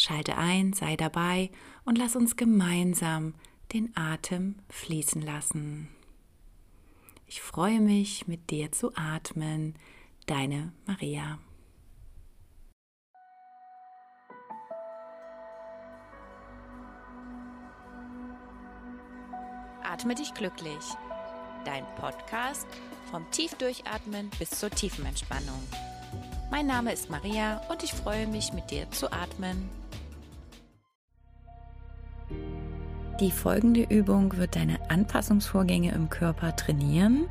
Schalte ein, sei dabei und lass uns gemeinsam den Atem fließen lassen. Ich freue mich, mit dir zu atmen. Deine Maria. Atme dich glücklich. Dein Podcast vom Tiefdurchatmen bis zur tiefen Entspannung. Mein Name ist Maria und ich freue mich, mit dir zu atmen. Die folgende Übung wird deine Anpassungsvorgänge im Körper trainieren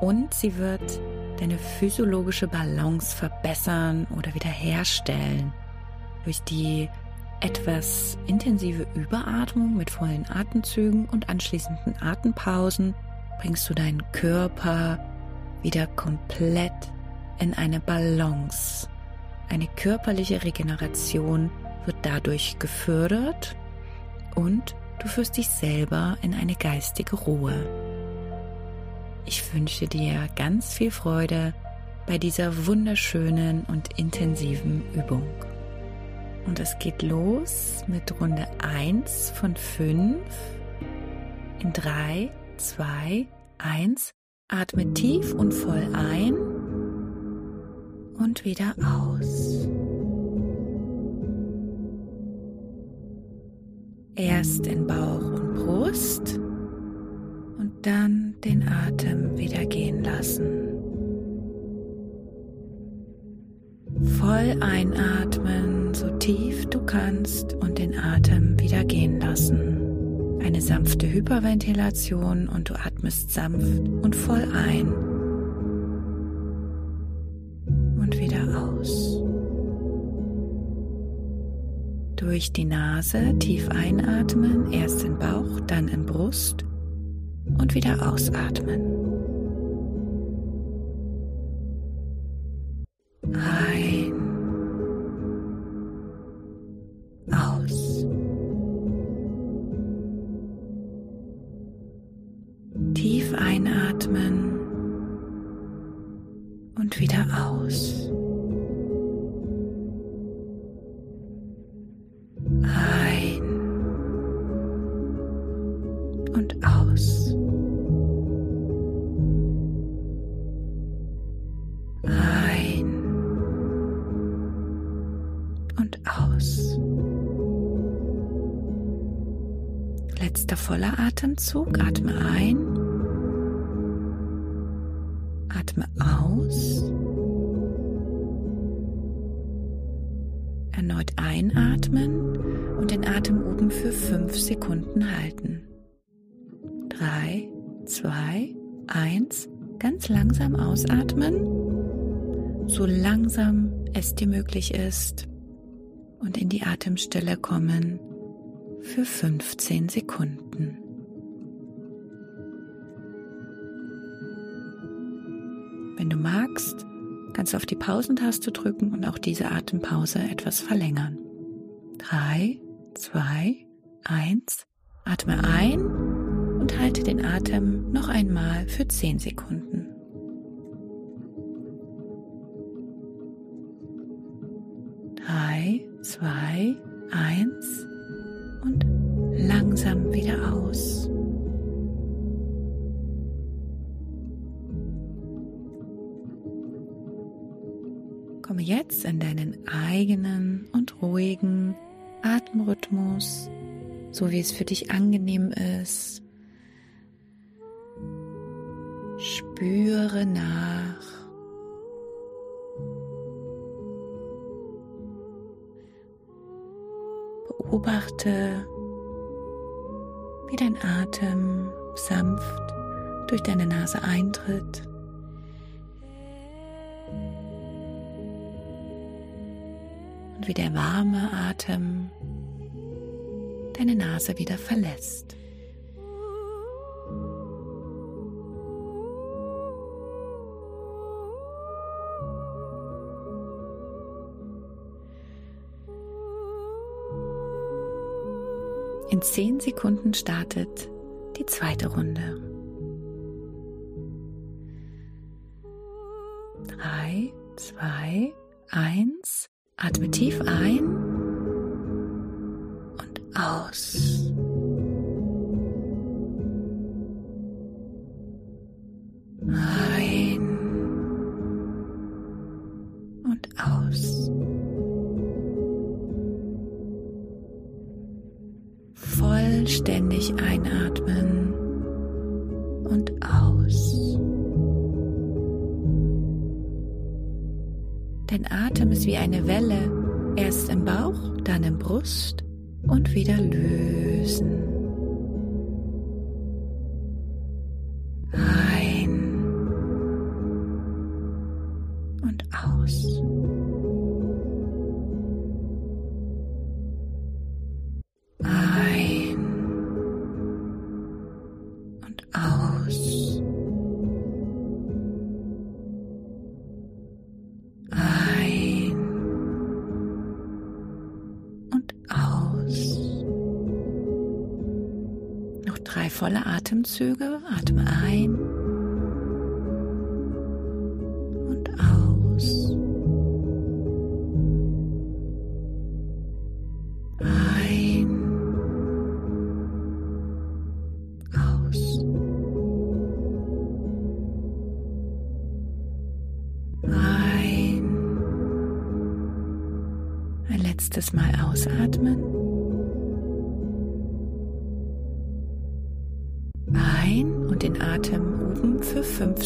und sie wird deine physiologische Balance verbessern oder wiederherstellen durch die etwas intensive Überatmung mit vollen Atemzügen und anschließenden Atempausen bringst du deinen Körper wieder komplett in eine Balance. Eine körperliche Regeneration wird dadurch gefördert und Du führst dich selber in eine geistige Ruhe. Ich wünsche dir ganz viel Freude bei dieser wunderschönen und intensiven Übung. Und es geht los mit Runde 1 von 5. In 3, 2, 1. Atme tief und voll ein und wieder aus. Erst in Bauch und Brust und dann den Atem wieder gehen lassen. Voll einatmen, so tief du kannst und den Atem wieder gehen lassen. Eine sanfte Hyperventilation und du atmest sanft und voll ein Durch die Nase tief einatmen, erst in Bauch, dann in Brust und wieder ausatmen. Voller Atemzug. Atme ein. Atme aus. Erneut einatmen und den Atem oben für fünf Sekunden halten. Drei, zwei, eins. Ganz langsam ausatmen, so langsam es dir möglich ist und in die Atemstille kommen für 15 Sekunden. Wenn du magst, kannst du auf die Pausentaste drücken und auch diese Atempause etwas verlängern. 3, 2, 1, atme ein und halte den Atem noch einmal für 10 Sekunden. Drei, zwei, eins langsam wieder aus. Komme jetzt in deinen eigenen und ruhigen Atemrhythmus so wie es für dich angenehm ist. Spüre nach. Beobachte, wie dein Atem sanft durch deine Nase eintritt. Und wie der warme Atem deine Nase wieder verlässt. Zehn Sekunden startet die zweite Runde. Drei, zwei, eins. Atme tief Vollständig einatmen und aus. Dein Atem ist wie eine Welle, erst im Bauch, dann im Brust und wieder lösen. Atemzüge. Atme ein und aus. Ein. Aus. Ein. Ein letztes Mal ausatmen.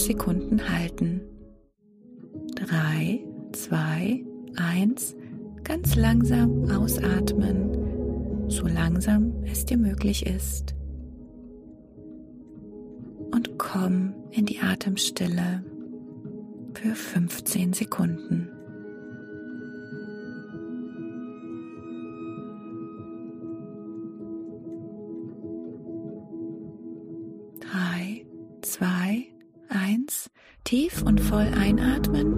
Sekunden halten. Drei, zwei, eins, ganz langsam ausatmen, so langsam es dir möglich ist. Und komm in die Atemstille für 15 Sekunden. Voll einatmen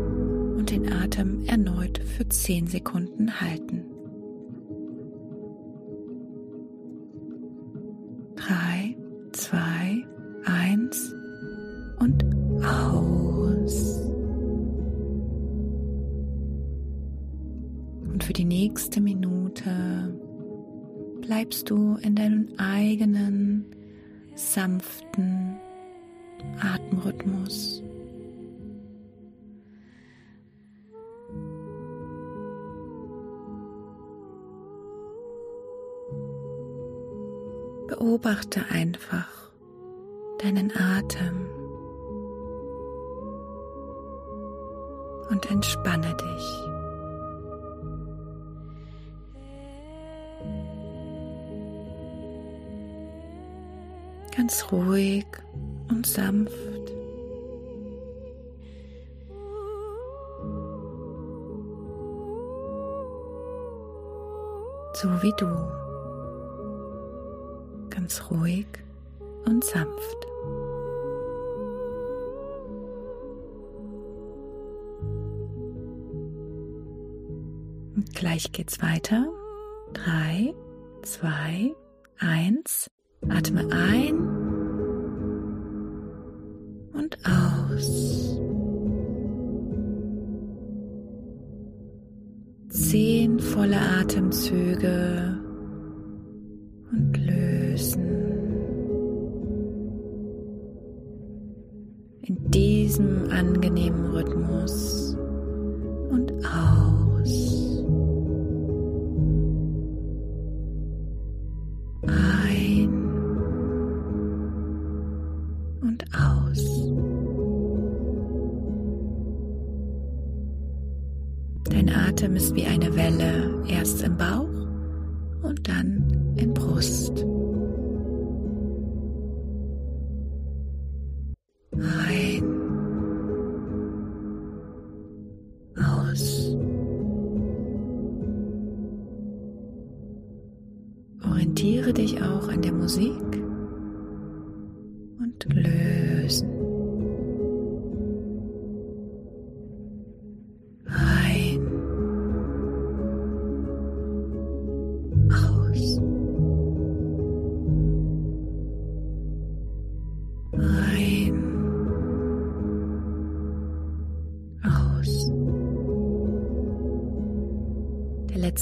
und den Atem erneut für zehn Sekunden halten. Drei, zwei, eins und aus. Und für die nächste Minute bleibst du in deinem eigenen sanften Atemrhythmus. Beobachte einfach deinen Atem und entspanne dich. Ganz ruhig und sanft. So wie du. Ganz ruhig und sanft. Und gleich geht's weiter. Drei, zwei, eins. Atme ein und aus. Zehn volle Atemzüge Aus. Orientiere dich auch an der Musik und lösen.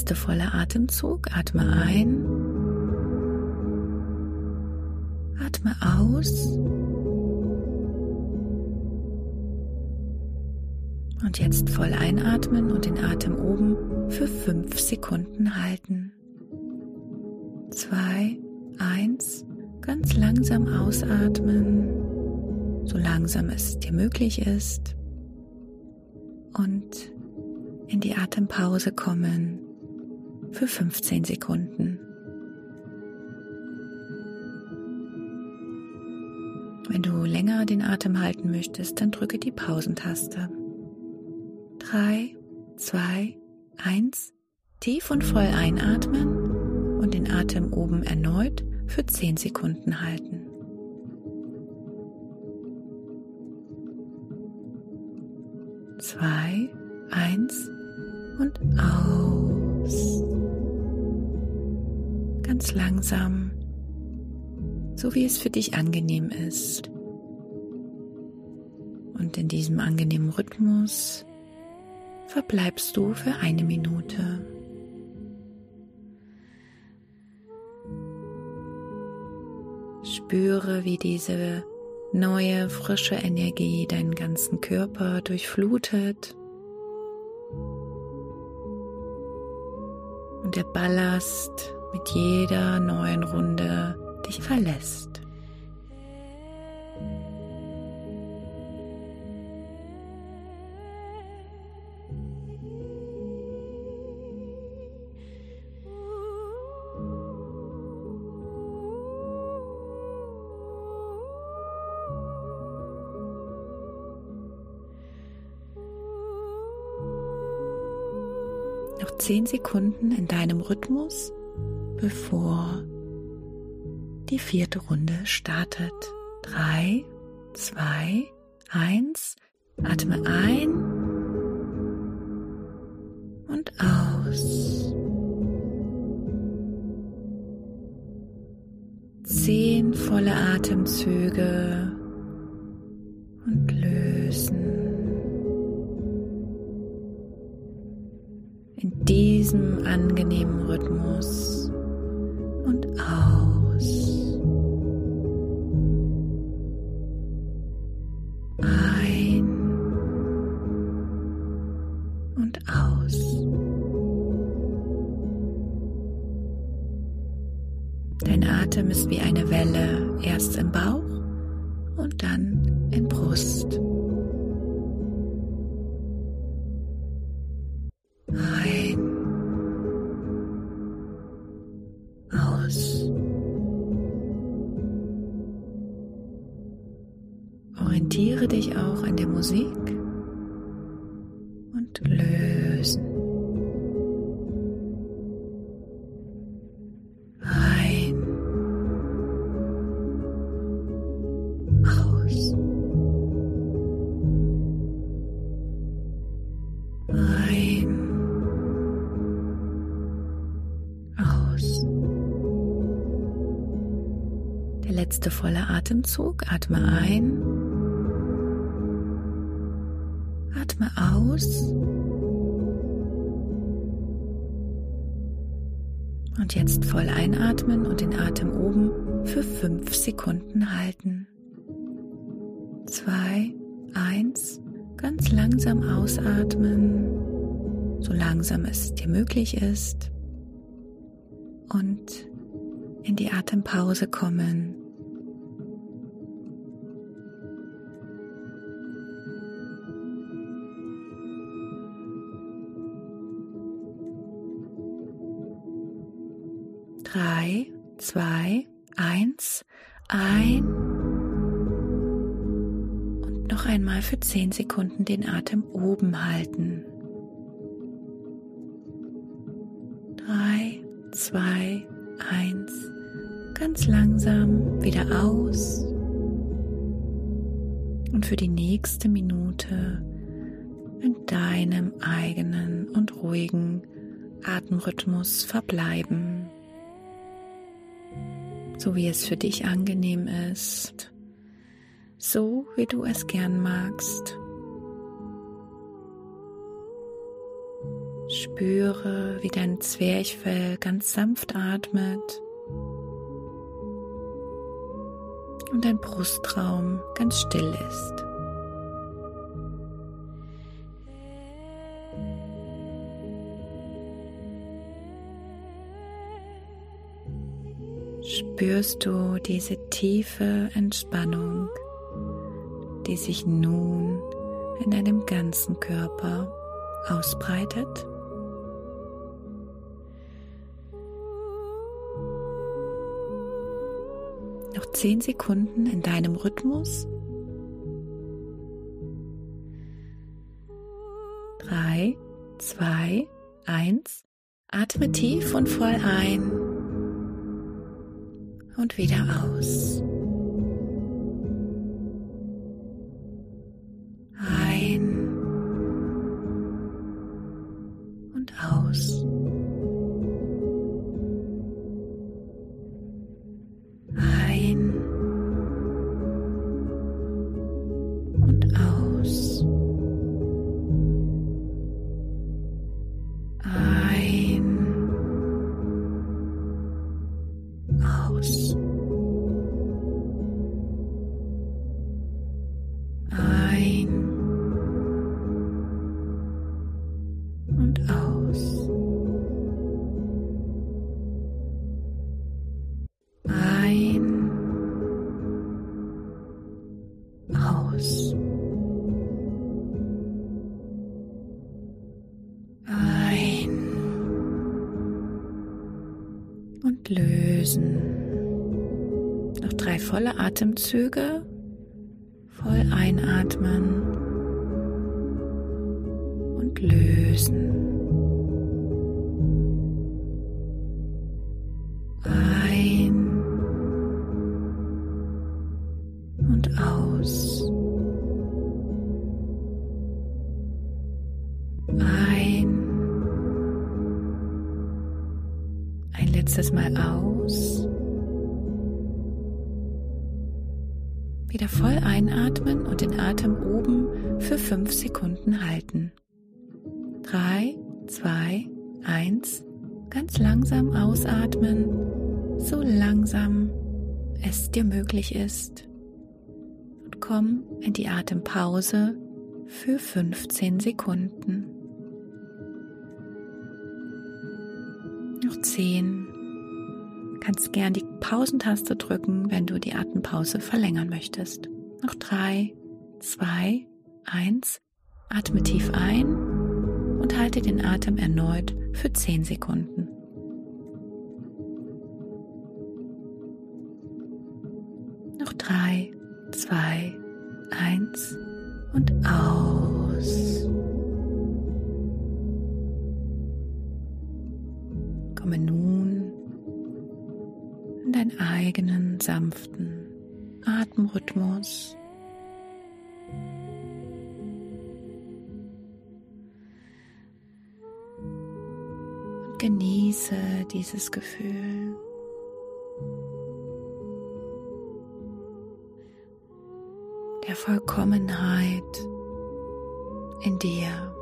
Letzte volle Atemzug. Atme ein. Atme aus. Und jetzt voll einatmen und den Atem oben für fünf Sekunden halten. Zwei, eins, ganz langsam ausatmen, so langsam es dir möglich ist. Und in die Atempause kommen für 15 Sekunden. Wenn du länger den Atem halten möchtest, dann drücke die Pausentaste. 3, 2, 1. Tief und voll einatmen und den Atem oben erneut für 10 Sekunden halten. Zwei, eins und aus ganz langsam, so wie es für dich angenehm ist. Und in diesem angenehmen Rhythmus verbleibst du für eine Minute. Spüre, wie diese neue, frische Energie deinen ganzen Körper durchflutet und der Ballast mit jeder neuen Runde dich verlässt. Noch zehn Sekunden in deinem Rhythmus bevor die vierte Runde startet. Drei, zwei, eins. Atme ein und aus. Zehn volle Atemzüge Atem ist wie eine Welle, erst im Bauch Der letzte volle Atemzug. Atme ein. Atme aus. Und jetzt voll einatmen und den Atem oben für fünf Sekunden halten. Zwei, eins, ganz langsam ausatmen, so langsam es dir möglich ist. Und in die Atempause kommen. Drei, zwei, eins, ein. Und noch einmal für zehn Sekunden den Atem oben halten. Drei, zwei, eins, ganz langsam wieder aus. Und für die nächste Minute in deinem eigenen und ruhigen Atemrhythmus verbleiben so wie es für dich angenehm ist, so wie du es gern magst. Spüre, wie dein Zwerchfell ganz sanft atmet und dein Brustraum ganz still ist. Spürst du diese tiefe Entspannung, die sich nun in deinem ganzen Körper ausbreitet? Noch zehn Sekunden in deinem Rhythmus. Drei, zwei, eins. Atme tief und voll ein und wieder aus. Lösen. Noch drei volle Atemzüge. Voll einatmen und lösen. Pause für 15 Sekunden. Noch 10. Du kannst gern die Pausentaste drücken, wenn du die Atempause verlängern möchtest. Noch 3, 2, 1. Atme tief ein und halte den Atem erneut für 10 Sekunden. Noch 3, dieses Gefühl. der Vollkommenheit in dir.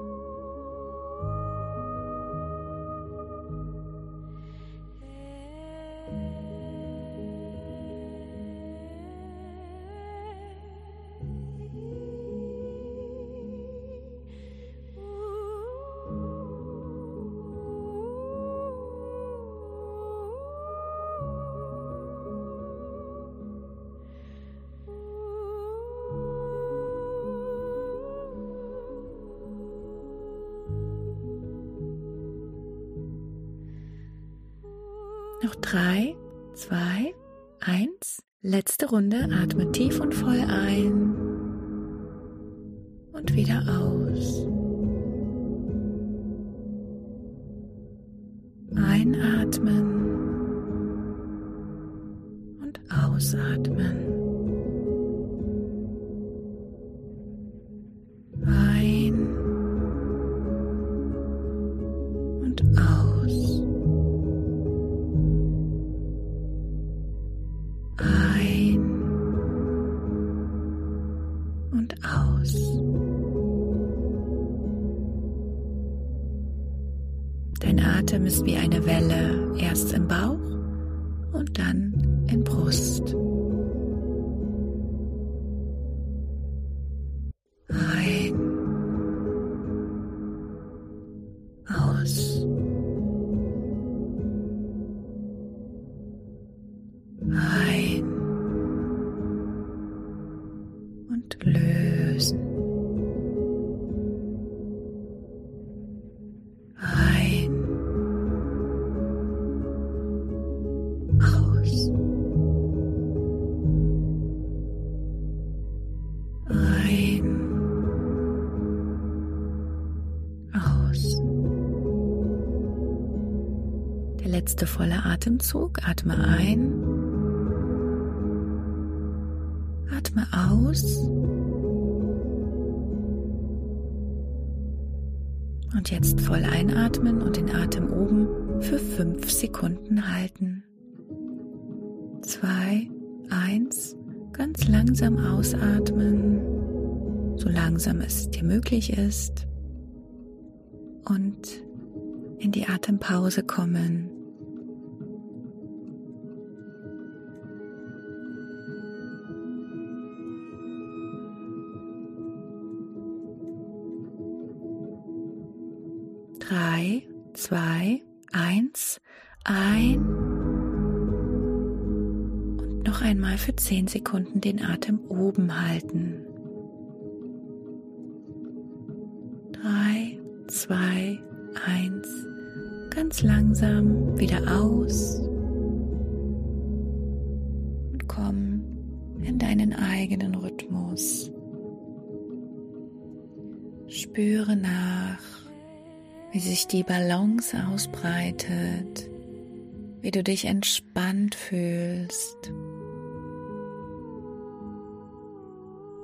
Noch drei, zwei, eins. Letzte Runde. Atme tief und voll ein Atem ist wie eine Welle, erst im Bauch und dann in Brust. Atemzug. Atme ein. Atme aus. Und jetzt voll einatmen und den Atem oben für fünf Sekunden halten. Zwei, eins, ganz langsam ausatmen, so langsam es dir möglich ist. Und in die Atempause kommen. Zwei, eins, ein und noch einmal für zehn Sekunden den Atem oben halten. Drei, zwei, eins, ganz langsam wieder aus und komm in deinen eigenen Rhythmus. Spüre nach, wie sich die Balance ausbreitet, wie du dich entspannt fühlst,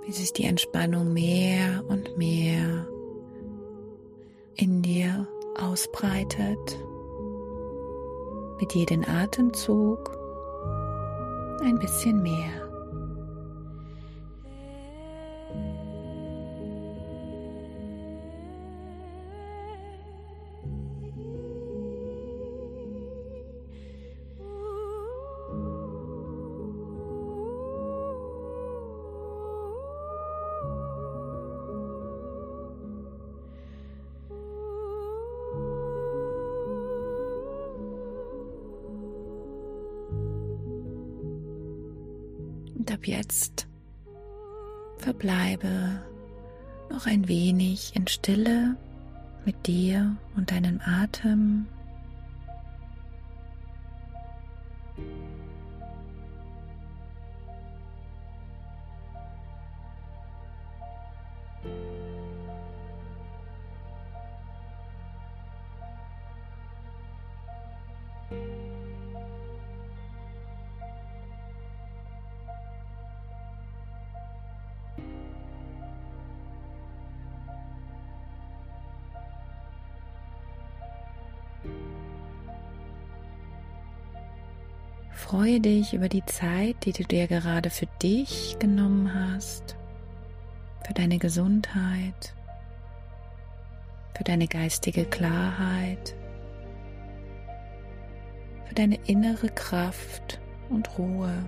wie sich die Entspannung mehr und mehr in dir ausbreitet, mit jedem Atemzug ein bisschen mehr. Jetzt verbleibe noch ein wenig in Stille mit dir und deinem Atem. Freue dich über die Zeit, die du dir gerade für dich genommen hast, für deine Gesundheit, für deine geistige Klarheit, für deine innere Kraft und Ruhe.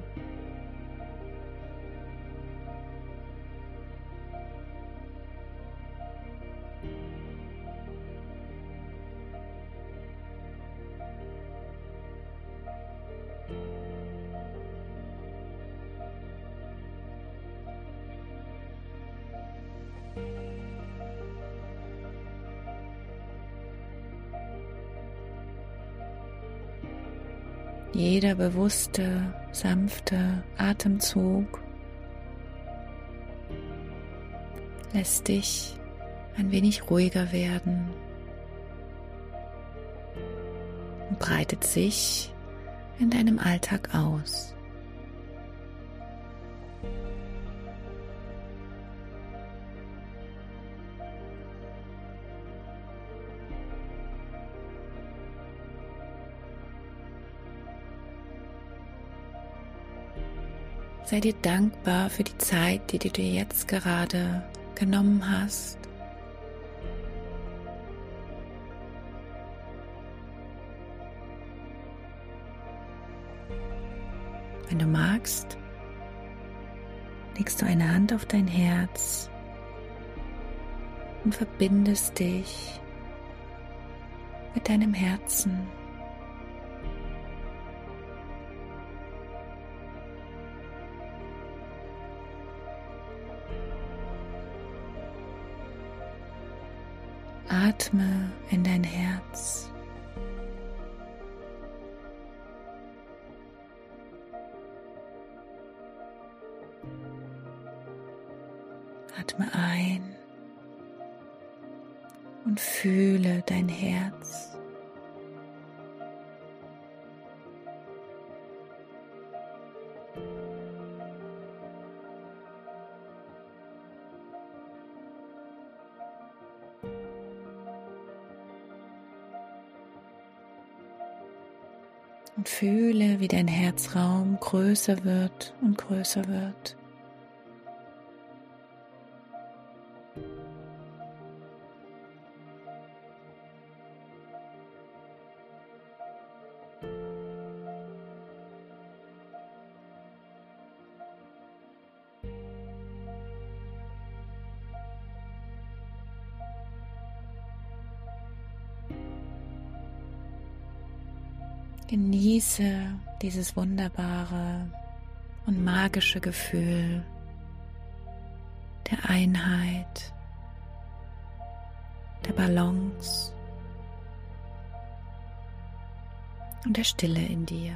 Jeder bewusste, sanfte Atemzug lässt dich ein wenig ruhiger werden und breitet sich in deinem Alltag aus. Sei dir dankbar für die Zeit, die du dir jetzt gerade genommen hast. Wenn du magst, legst du eine Hand auf dein Herz und verbindest dich mit deinem Herzen. Atme in dein Herz. Atme ein und fühle dein Herz. Herzraum größer wird und größer wird. Genieße dieses wunderbare und magische Gefühl der Einheit, der Balance und der Stille in dir.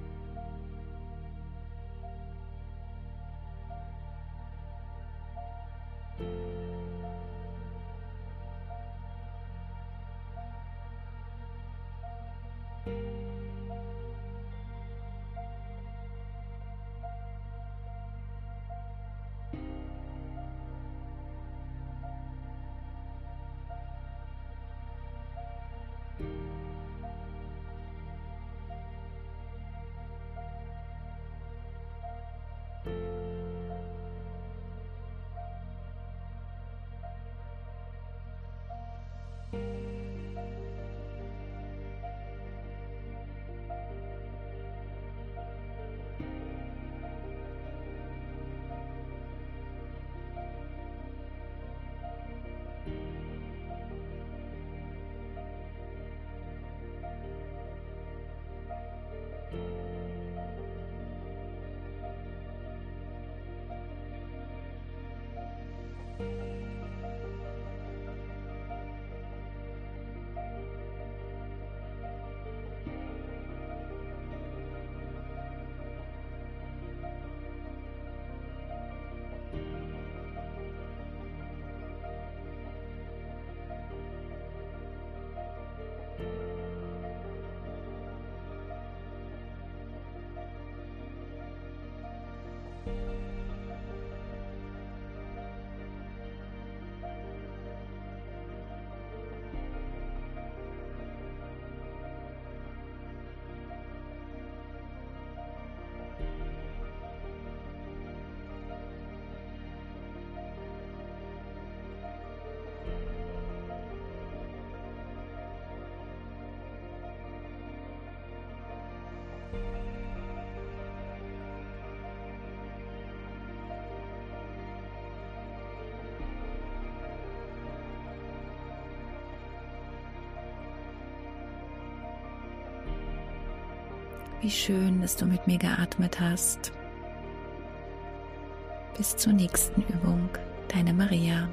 Wie schön, dass du mit mir geatmet hast. Bis zur nächsten Übung, deine Maria.